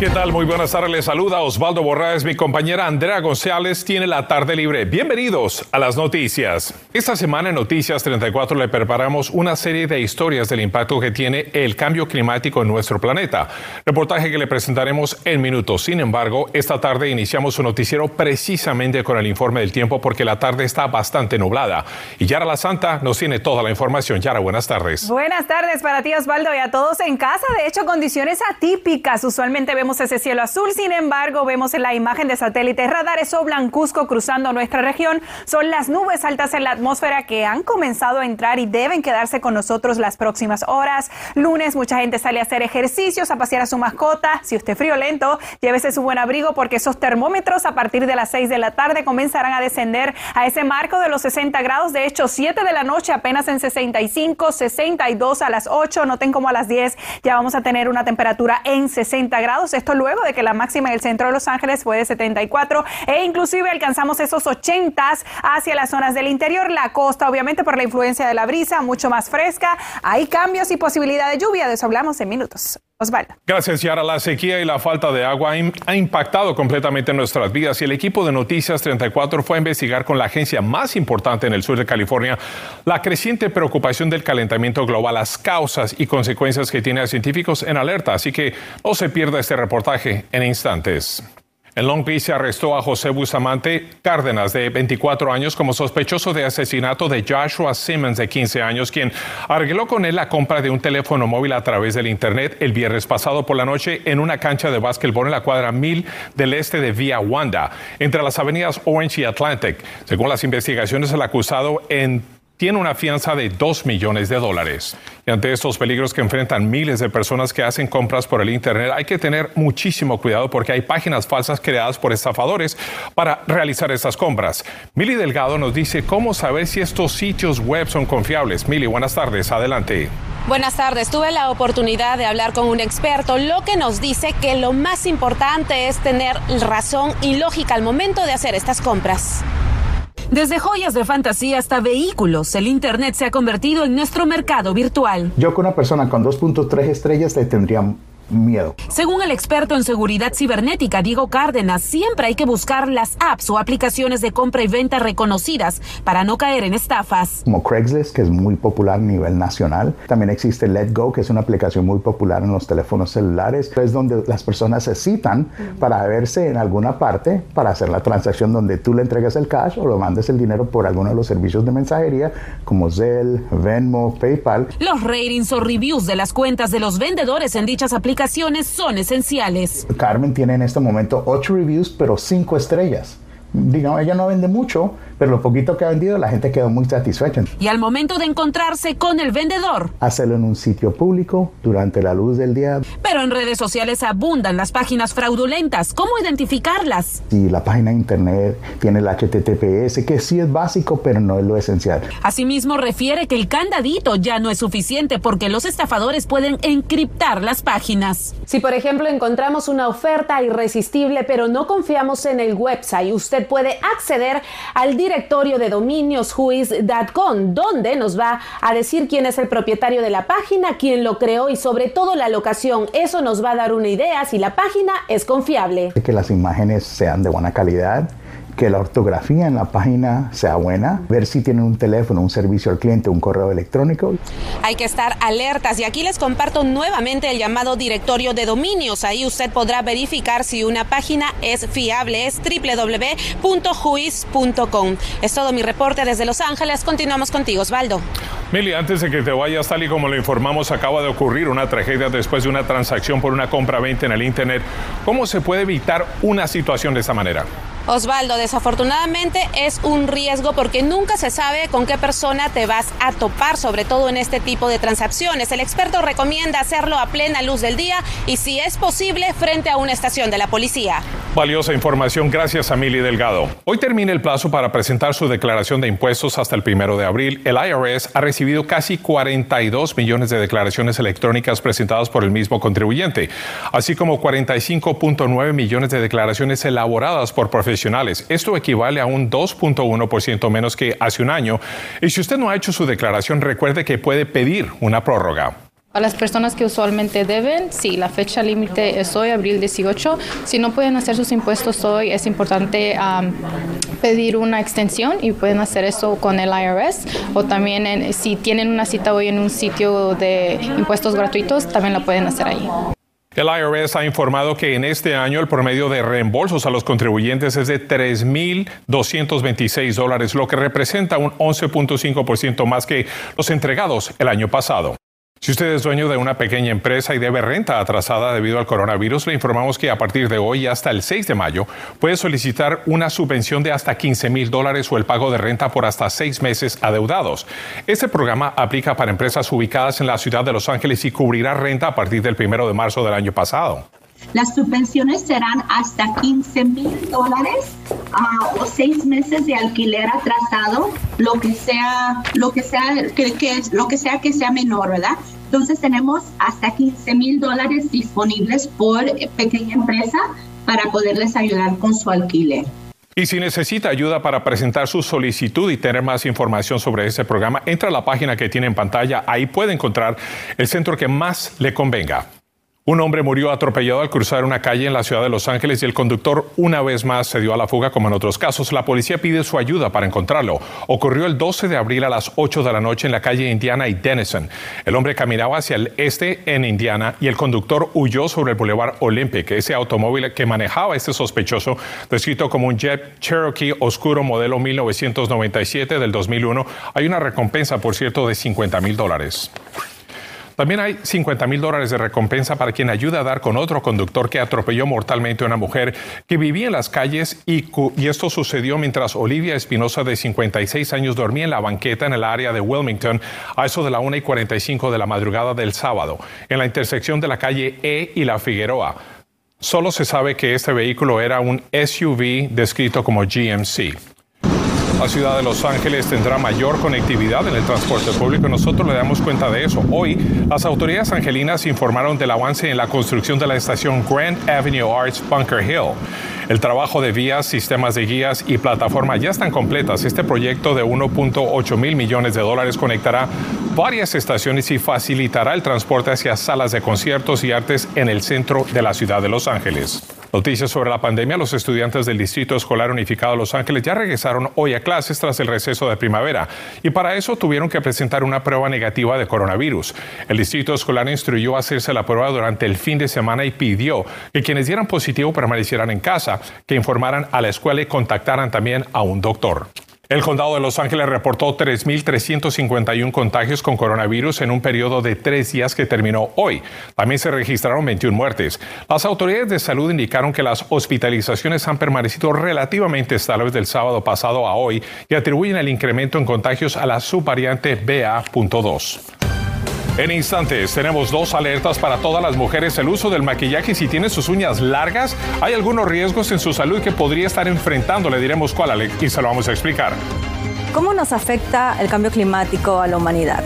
¿Qué tal? Muy buenas tardes. Les saluda Osvaldo Borraes. Mi compañera Andrea González tiene la tarde libre. Bienvenidos a las noticias. Esta semana en Noticias 34 le preparamos una serie de historias del impacto que tiene el cambio climático en nuestro planeta. Reportaje que le presentaremos en minutos. Sin embargo, esta tarde iniciamos un noticiero precisamente con el informe del tiempo porque la tarde está bastante nublada. Y Yara La Santa nos tiene toda la información. Yara, buenas tardes. Buenas tardes para ti, Osvaldo, y a todos en casa. De hecho, condiciones atípicas. Usualmente vemos ese cielo azul, sin embargo, vemos en la imagen de satélite radares o blancuzco cruzando nuestra región. Son las nubes altas en la atmósfera que han comenzado a entrar y deben quedarse con nosotros las próximas horas. Lunes, mucha gente sale a hacer ejercicios, a pasear a su mascota. Si usted es friolento, llévese su buen abrigo porque esos termómetros a partir de las 6 de la tarde comenzarán a descender a ese marco de los 60 grados. De hecho, 7 de la noche apenas en 65, 62 a las 8, noten como a las 10 ya vamos a tener una temperatura en 60 grados. Esto luego de que la máxima en el centro de Los Ángeles fue de 74 e inclusive alcanzamos esos 80 hacia las zonas del interior, la costa obviamente por la influencia de la brisa, mucho más fresca. Hay cambios y posibilidad de lluvia, de eso hablamos en minutos. Osvaldo. Gracias, Yara. La sequía y la falta de agua ha impactado completamente nuestras vidas y el equipo de Noticias 34 fue a investigar con la agencia más importante en el sur de California la creciente preocupación del calentamiento global, las causas y consecuencias que tiene a científicos en alerta. Así que no se pierda este reportaje en instantes. En Long Beach se arrestó a José Bustamante Cárdenas, de 24 años, como sospechoso de asesinato de Joshua Simmons, de 15 años, quien arregló con él la compra de un teléfono móvil a través del Internet el viernes pasado por la noche en una cancha de básquetbol en la cuadra 1000 del este de Via Wanda, entre las avenidas Orange y Atlantic. Según las investigaciones, el acusado en tiene una fianza de 2 millones de dólares. Y ante estos peligros que enfrentan miles de personas que hacen compras por el Internet, hay que tener muchísimo cuidado porque hay páginas falsas creadas por estafadores para realizar estas compras. Mili Delgado nos dice cómo saber si estos sitios web son confiables. Mili, buenas tardes, adelante. Buenas tardes, tuve la oportunidad de hablar con un experto, lo que nos dice que lo más importante es tener razón y lógica al momento de hacer estas compras. Desde joyas de fantasía hasta vehículos, el Internet se ha convertido en nuestro mercado virtual. Yo con una persona con 2.3 estrellas le tendría miedo. Según el experto en seguridad cibernética Diego Cárdenas, siempre hay que buscar las apps o aplicaciones de compra y venta reconocidas para no caer en estafas. Como Craigslist, que es muy popular a nivel nacional. También existe Letgo, que es una aplicación muy popular en los teléfonos celulares. Es donde las personas se citan para verse en alguna parte para hacer la transacción donde tú le entregas el cash o lo mandes el dinero por alguno de los servicios de mensajería como Zelle, Venmo, PayPal. Los ratings o reviews de las cuentas de los vendedores en dichas aplicaciones son esenciales. Carmen tiene en este momento ocho reviews, pero cinco estrellas. Digamos, ella no vende mucho, pero lo poquito que ha vendido la gente quedó muy satisfecha. Y al momento de encontrarse con el vendedor, hacerlo en un sitio público durante la luz del día. Pero en redes sociales abundan las páginas fraudulentas. ¿Cómo identificarlas? Si la página de internet tiene el HTTPS, que sí es básico, pero no es lo esencial. Asimismo, refiere que el candadito ya no es suficiente porque los estafadores pueden encriptar las páginas. Si, por ejemplo, encontramos una oferta irresistible, pero no confiamos en el website, usted puede acceder al directorio de dominios whois.com, donde nos va a decir quién es el propietario de la página, quién lo creó y sobre todo la locación. Eso nos va a dar una idea si la página es confiable. Que las imágenes sean de buena calidad que la ortografía en la página sea buena, ver si tienen un teléfono, un servicio al cliente, un correo electrónico. Hay que estar alertas y aquí les comparto nuevamente el llamado directorio de dominios. Ahí usted podrá verificar si una página es fiable. Es www.juiz.com. Es todo mi reporte desde Los Ángeles. Continuamos contigo, Osvaldo. Mili, antes de que te vayas, tal y como lo informamos, acaba de ocurrir una tragedia después de una transacción por una compra-venta en el Internet. ¿Cómo se puede evitar una situación de esa manera? Osvaldo, desafortunadamente es un riesgo porque nunca se sabe con qué persona te vas a topar, sobre todo en este tipo de transacciones. El experto recomienda hacerlo a plena luz del día y si es posible frente a una estación de la policía. Valiosa información, gracias a Mili Delgado. Hoy termina el plazo para presentar su declaración de impuestos hasta el primero de abril. El IRS ha recibido casi 42 millones de declaraciones electrónicas presentadas por el mismo contribuyente, así como 45.9 millones de declaraciones elaboradas por profesionales. Esto equivale a un 2.1% menos que hace un año. Y si usted no ha hecho su declaración, recuerde que puede pedir una prórroga. A las personas que usualmente deben, sí, la fecha límite es hoy, abril 18. Si no pueden hacer sus impuestos hoy, es importante pedir una extensión y pueden hacer eso con el IRS o también si tienen una cita hoy en un sitio de impuestos gratuitos, también la pueden hacer ahí. El IRS ha informado que en este año el promedio de reembolsos a los contribuyentes es de 3.226 dólares, lo que representa un 11.5% más que los entregados el año pasado. Si usted es dueño de una pequeña empresa y debe renta atrasada debido al coronavirus, le informamos que a partir de hoy hasta el 6 de mayo puede solicitar una subvención de hasta 15 mil dólares o el pago de renta por hasta seis meses adeudados. Este programa aplica para empresas ubicadas en la ciudad de Los Ángeles y cubrirá renta a partir del primero de marzo del año pasado. Las subvenciones serán hasta 15 mil dólares ah, o seis meses de alquiler atrasado, lo que sea, lo que sea, que, lo que sea que sea menor, ¿verdad? Entonces tenemos hasta 15 mil dólares disponibles por pequeña empresa para poderles ayudar con su alquiler. Y si necesita ayuda para presentar su solicitud y tener más información sobre este programa, entra a la página que tiene en pantalla. Ahí puede encontrar el centro que más le convenga. Un hombre murió atropellado al cruzar una calle en la ciudad de Los Ángeles y el conductor una vez más se dio a la fuga como en otros casos. La policía pide su ayuda para encontrarlo. Ocurrió el 12 de abril a las 8 de la noche en la calle Indiana y Denison. El hombre caminaba hacia el este en Indiana y el conductor huyó sobre el Boulevard Olympic. Ese automóvil que manejaba este sospechoso, descrito como un Jet Cherokee oscuro modelo 1997 del 2001, hay una recompensa, por cierto, de 50 mil dólares. También hay 50 mil dólares de recompensa para quien ayuda a dar con otro conductor que atropelló mortalmente a una mujer que vivía en las calles y, esto sucedió mientras Olivia Espinosa, de 56 años, dormía en la banqueta en el área de Wilmington a eso de la 1 y 45 de la madrugada del sábado, en la intersección de la calle E y la Figueroa. Solo se sabe que este vehículo era un SUV descrito como GMC. La ciudad de Los Ángeles tendrá mayor conectividad en el transporte público. Nosotros le damos cuenta de eso. Hoy, las autoridades angelinas informaron del avance en la construcción de la estación Grand Avenue Arts Bunker Hill. El trabajo de vías, sistemas de guías y plataforma ya están completas. Este proyecto de 1.8 mil millones de dólares conectará varias estaciones y facilitará el transporte hacia salas de conciertos y artes en el centro de la ciudad de Los Ángeles. Noticias sobre la pandemia. Los estudiantes del Distrito Escolar Unificado de Los Ángeles ya regresaron hoy a clases tras el receso de primavera y para eso tuvieron que presentar una prueba negativa de coronavirus. El Distrito Escolar instruyó a hacerse la prueba durante el fin de semana y pidió que quienes dieran positivo permanecieran en casa, que informaran a la escuela y contactaran también a un doctor. El condado de Los Ángeles reportó 3.351 contagios con coronavirus en un periodo de tres días que terminó hoy. También se registraron 21 muertes. Las autoridades de salud indicaron que las hospitalizaciones han permanecido relativamente estables del sábado pasado a hoy y atribuyen el incremento en contagios a la subvariante BA.2. En instantes tenemos dos alertas para todas las mujeres. El uso del maquillaje si tiene sus uñas largas, hay algunos riesgos en su salud que podría estar enfrentando. Le diremos cuál Alex, y se lo vamos a explicar. ¿Cómo nos afecta el cambio climático a la humanidad?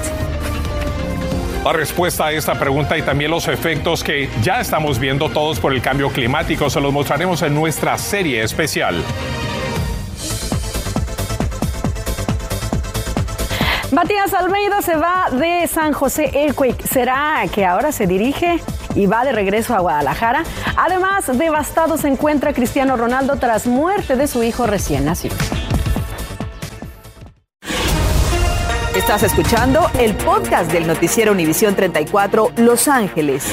La respuesta a esta pregunta y también los efectos que ya estamos viendo todos por el cambio climático se los mostraremos en nuestra serie especial. Matías Almeida se va de San José Earthquake. ¿Será que ahora se dirige y va de regreso a Guadalajara? Además, devastado se encuentra Cristiano Ronaldo tras muerte de su hijo recién nacido. Estás escuchando el podcast del noticiero Univisión 34 Los Ángeles.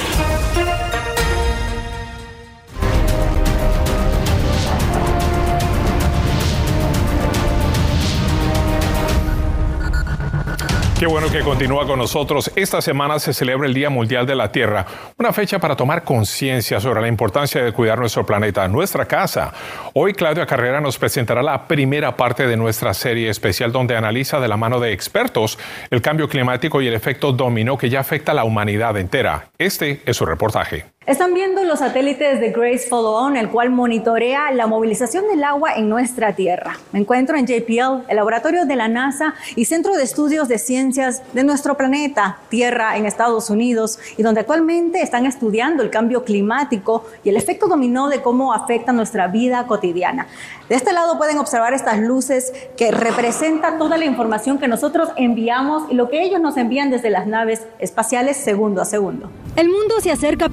Qué bueno que continúa con nosotros. Esta semana se celebra el Día Mundial de la Tierra, una fecha para tomar conciencia sobre la importancia de cuidar nuestro planeta, nuestra casa. Hoy Claudia Carrera nos presentará la primera parte de nuestra serie especial donde analiza de la mano de expertos el cambio climático y el efecto dominó que ya afecta a la humanidad entera. Este es su reportaje. Están viendo los satélites de Grace Follow On, el cual monitorea la movilización del agua en nuestra Tierra. Me encuentro en JPL, el laboratorio de la NASA y Centro de Estudios de Ciencias de nuestro planeta, Tierra, en Estados Unidos, y donde actualmente están estudiando el cambio climático y el efecto dominó de cómo afecta nuestra vida cotidiana. De este lado pueden observar estas luces que representan toda la información que nosotros enviamos y lo que ellos nos envían desde las naves espaciales segundo a segundo. El mundo se acerca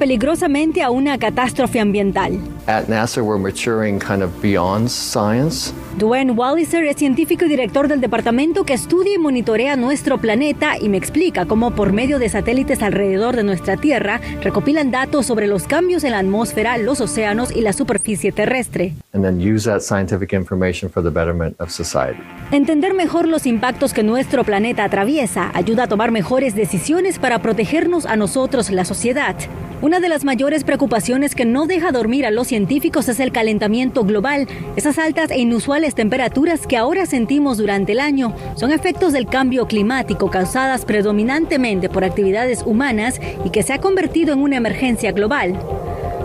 peligrosamente a una catástrofe ambiental. At NASA we're maturing kind of beyond science. Dwayne Walliser es científico y director del departamento que estudia y monitorea nuestro planeta y me explica cómo por medio de satélites alrededor de nuestra Tierra recopilan datos sobre los cambios en la atmósfera, los océanos y la superficie terrestre. And then use that scientific information for the betterment of society. Entender mejor los impactos que nuestro planeta atraviesa ayuda a tomar mejores decisiones para protegernos a nosotros, la sociedad. Una de las mayores preocupaciones que no deja dormir a los científicos es el calentamiento global. Esas altas e inusuales temperaturas que ahora sentimos durante el año son efectos del cambio climático causadas predominantemente por actividades humanas y que se ha convertido en una emergencia global.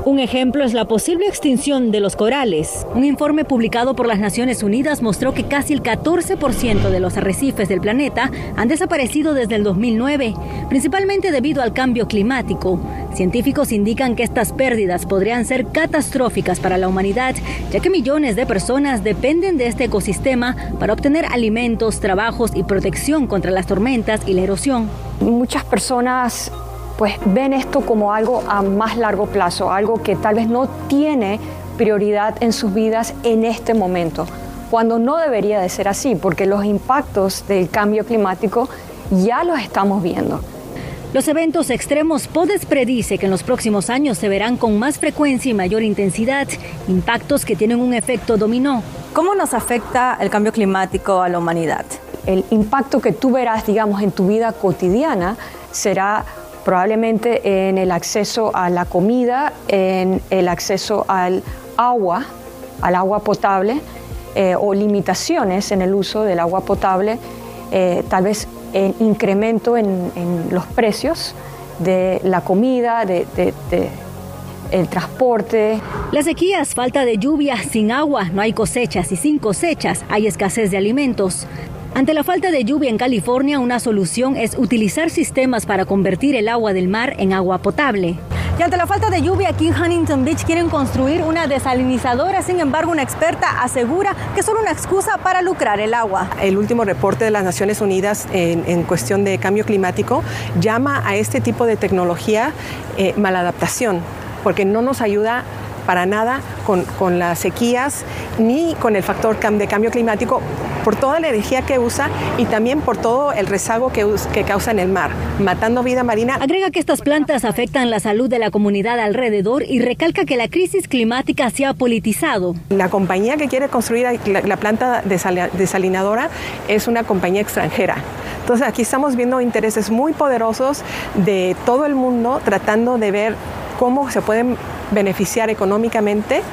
Un ejemplo es la posible extinción de los corales. Un informe publicado por las Naciones Unidas mostró que casi el 14% de los arrecifes del planeta han desaparecido desde el 2009, principalmente debido al cambio climático. Científicos indican que estas pérdidas podrían ser catastróficas para la humanidad, ya que millones de personas dependen de este ecosistema para obtener alimentos, trabajos y protección contra las tormentas y la erosión. Muchas personas pues ven esto como algo a más largo plazo, algo que tal vez no tiene prioridad en sus vidas en este momento, cuando no debería de ser así, porque los impactos del cambio climático ya los estamos viendo. Los eventos extremos PODES predice que en los próximos años se verán con más frecuencia y mayor intensidad, impactos que tienen un efecto dominó. ¿Cómo nos afecta el cambio climático a la humanidad? El impacto que tú verás, digamos, en tu vida cotidiana será probablemente en el acceso a la comida, en el acceso al agua, al agua potable, eh, o limitaciones en el uso del agua potable, eh, tal vez en incremento en, los precios de la comida, de, el transporte. Las sequías, falta de lluvia, sin agua, no hay cosechas y sin cosechas hay escasez de alimentos. Ante la falta de lluvia en California, una solución es utilizar sistemas para convertir el agua del mar en agua potable. Y ante la falta de lluvia aquí en Huntington Beach quieren construir una desalinizadora, sin embargo una experta asegura que es solo una excusa para lucrar el agua. El último reporte de las Naciones Unidas en, cuestión de cambio climático llama a este tipo de tecnología eh, maladaptación, porque no nos ayuda para nada con, las sequías ni con el factor de cambio climático por toda la energía que usa y también por todo el rezago que, que causa en el mar, matando vida marina. Agrega que estas plantas afectan la salud de la comunidad alrededor y recalca que la crisis climática se ha politizado. La compañía que quiere construir la, planta desalinadora es una compañía extranjera. Entonces aquí estamos viendo intereses muy poderosos de todo el mundo tratando de ver cómo se pueden beneficiar económicamente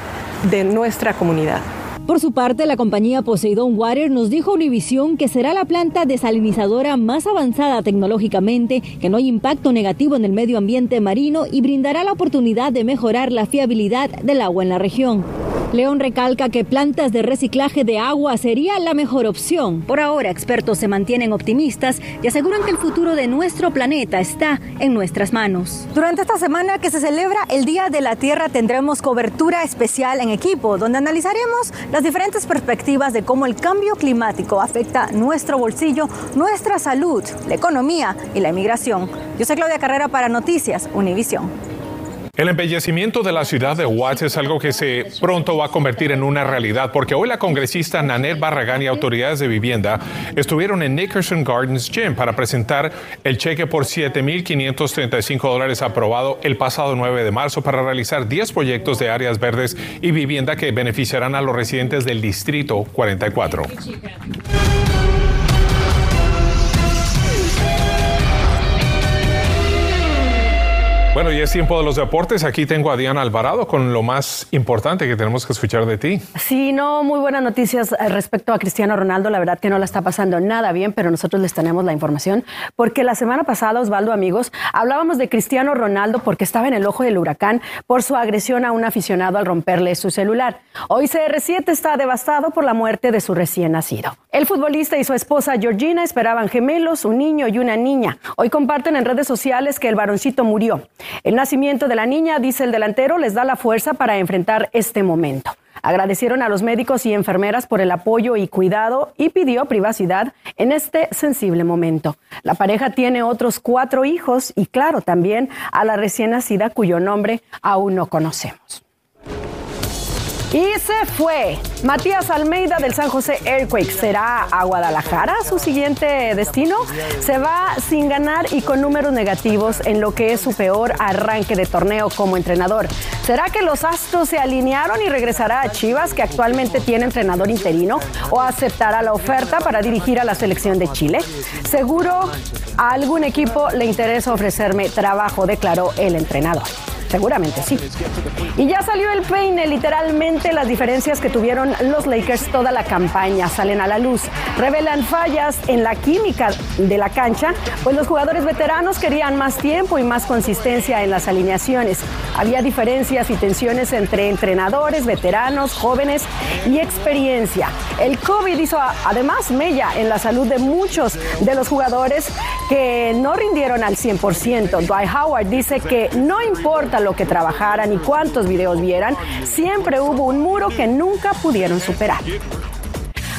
de nuestra comunidad. Por su parte, la compañía Poseidon Water nos dijo a Univision que será la planta desalinizadora más avanzada tecnológicamente, que no hay impacto negativo en el medio ambiente marino y brindará la oportunidad de mejorar la fiabilidad del agua en la región. León recalca que plantas de reciclaje de agua sería la mejor opción. Por ahora, expertos se mantienen optimistas y aseguran que el futuro de nuestro planeta está en nuestras manos. Durante esta semana que se celebra el Día de la Tierra tendremos cobertura especial en equipo, donde analizaremos las diferentes perspectivas de cómo el cambio climático afecta nuestro bolsillo, nuestra salud, la economía y la inmigración. Yo soy Claudia Carrera para Noticias Univisión. El embellecimiento de la ciudad de Watts es algo que se pronto va a convertir en una realidad porque hoy la congresista Nanette Barragán y autoridades de vivienda estuvieron en Nickerson Gardens Gym para presentar el cheque por 7.535 dólares aprobado el pasado 9 de marzo para realizar 10 proyectos de áreas verdes y vivienda que beneficiarán a los residentes del Distrito 44. Bueno, y es tiempo de los deportes. Aquí tengo a Diana Alvarado con lo más importante que tenemos que escuchar de ti. Sí, no, muy buenas noticias eh, respecto a Cristiano Ronaldo. La verdad que no la está pasando nada bien, pero nosotros les tenemos la información. Porque la semana pasada, Osvaldo, amigos, hablábamos de Cristiano Ronaldo porque estaba en el ojo del huracán por su agresión a un aficionado al romperle su celular. Hoy CR7 está devastado por la muerte de su recién nacido. El futbolista y su esposa Georgina esperaban gemelos, un niño y una niña. Hoy comparten en redes sociales que el varoncito murió. El nacimiento de la niña, dice el delantero, les da la fuerza para enfrentar este momento. Agradecieron a los médicos y enfermeras por el apoyo y cuidado y pidió privacidad en este sensible momento. La pareja tiene otros cuatro hijos y claro, también a la recién nacida cuyo nombre aún no conocemos. Y se fue. Matías Almeida del San José Earthquake será a Guadalajara su siguiente destino. Se va sin ganar y con números negativos en lo que es su peor arranque de torneo como entrenador. ¿Será que los Astros se alinearon y regresará a Chivas, que actualmente tiene entrenador interino, o aceptará la oferta para dirigir a la selección de Chile? Seguro a algún equipo le interesa ofrecerme trabajo, declaró el entrenador. Seguramente sí. Y ya salió el peine, literalmente las diferencias que tuvieron los Lakers toda la campaña salen a la luz. Revelan fallas en la química de la cancha, pues los jugadores veteranos querían más tiempo y más consistencia en las alineaciones. Había diferencias y tensiones entre entrenadores, veteranos, jóvenes y experiencia. El COVID hizo además mella en la salud de muchos de los jugadores que no rindieron al 100%. Dwight Howard dice que no importa lo que trabajaran y cuántos videos vieran, siempre hubo un muro que nunca pudieron superar.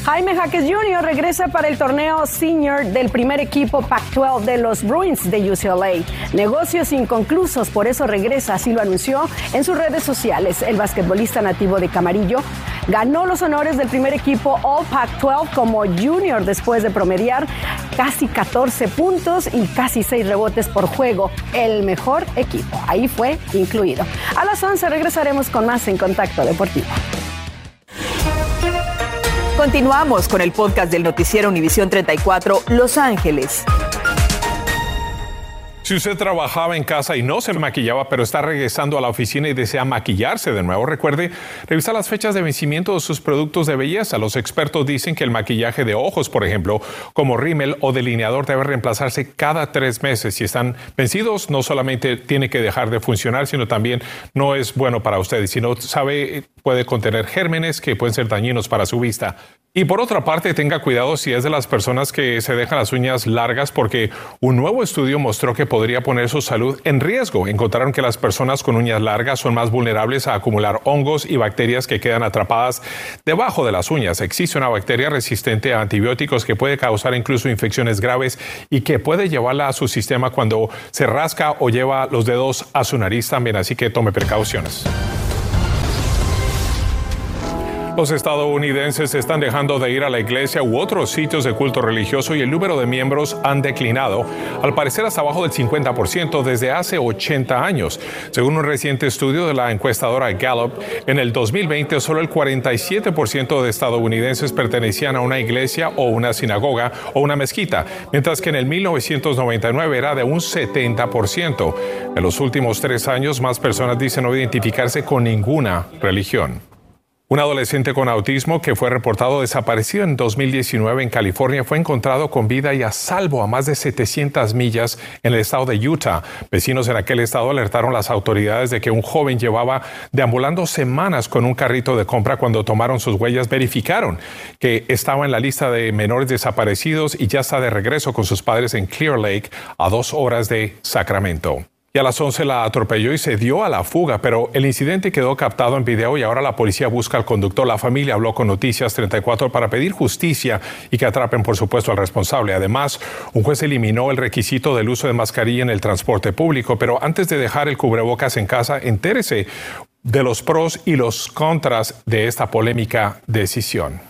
Jaime Jaques Jr. regresa para el torneo senior del primer equipo Pac-12 de los Bruins de UCLA. Negocios inconclusos, por eso regresa, así lo anunció en sus redes sociales. El basquetbolista nativo de Camarillo ganó los honores del primer equipo All Pac-12 como junior después de promediar casi 14 puntos y casi 6 rebotes por juego. El mejor equipo. Ahí fue incluido. A las 11 regresaremos con más en Contacto Deportivo. Continuamos con el podcast del noticiero Univisión 34 Los Ángeles. Si usted trabajaba en casa y no se maquillaba, pero está regresando a la oficina y desea maquillarse de nuevo, recuerde revisar las fechas de vencimiento de sus productos de belleza. Los expertos dicen que el maquillaje de ojos, por ejemplo, como rímel o delineador, debe reemplazarse cada tres meses. Si están vencidos, no solamente tiene que dejar de funcionar, sino también no es bueno para usted. Si no sabe, puede contener gérmenes que pueden ser dañinos para su vista. Y por otra parte, tenga cuidado si es de las personas que se dejan las uñas largas porque un nuevo estudio mostró que podría poner su salud en riesgo. Encontraron que las personas con uñas largas son más vulnerables a acumular hongos y bacterias que quedan atrapadas debajo de las uñas. Existe una bacteria resistente a antibióticos que puede causar incluso infecciones graves y que puede llevarla a su sistema cuando se rasca o lleva los dedos a su nariz también, así que tome precauciones. Los estadounidenses están dejando de ir a la iglesia u otros sitios de culto religioso y el número de miembros han declinado, al parecer hasta abajo del 50% desde hace 80 años. Según un reciente estudio de la encuestadora Gallup, en el 2020 solo el 47% de estadounidenses pertenecían a una iglesia o una sinagoga o una mezquita, mientras que en el 1999 era de un 70%. En los últimos tres años, más personas dicen no identificarse con ninguna religión. Un adolescente con autismo que fue reportado desaparecido en 2019 en California fue encontrado con vida y a salvo a más de 700 millas en el estado de Utah. Vecinos en aquel estado alertaron las autoridades de que un joven llevaba deambulando semanas con un carrito de compra cuando tomaron sus huellas, verificaron que estaba en la lista de menores desaparecidos y ya está de regreso con sus padres en Clear Lake a dos horas de Sacramento y a las 11 la atropelló y se dio a la fuga, pero el incidente quedó captado en video y ahora la policía busca al conductor. La familia habló con Noticias 34 para pedir justicia y que atrapen, por supuesto, al responsable. Además, un juez eliminó el requisito del uso de mascarilla en el transporte público, pero antes de dejar el cubrebocas en casa, entérese de los pros y los contras de esta polémica decisión.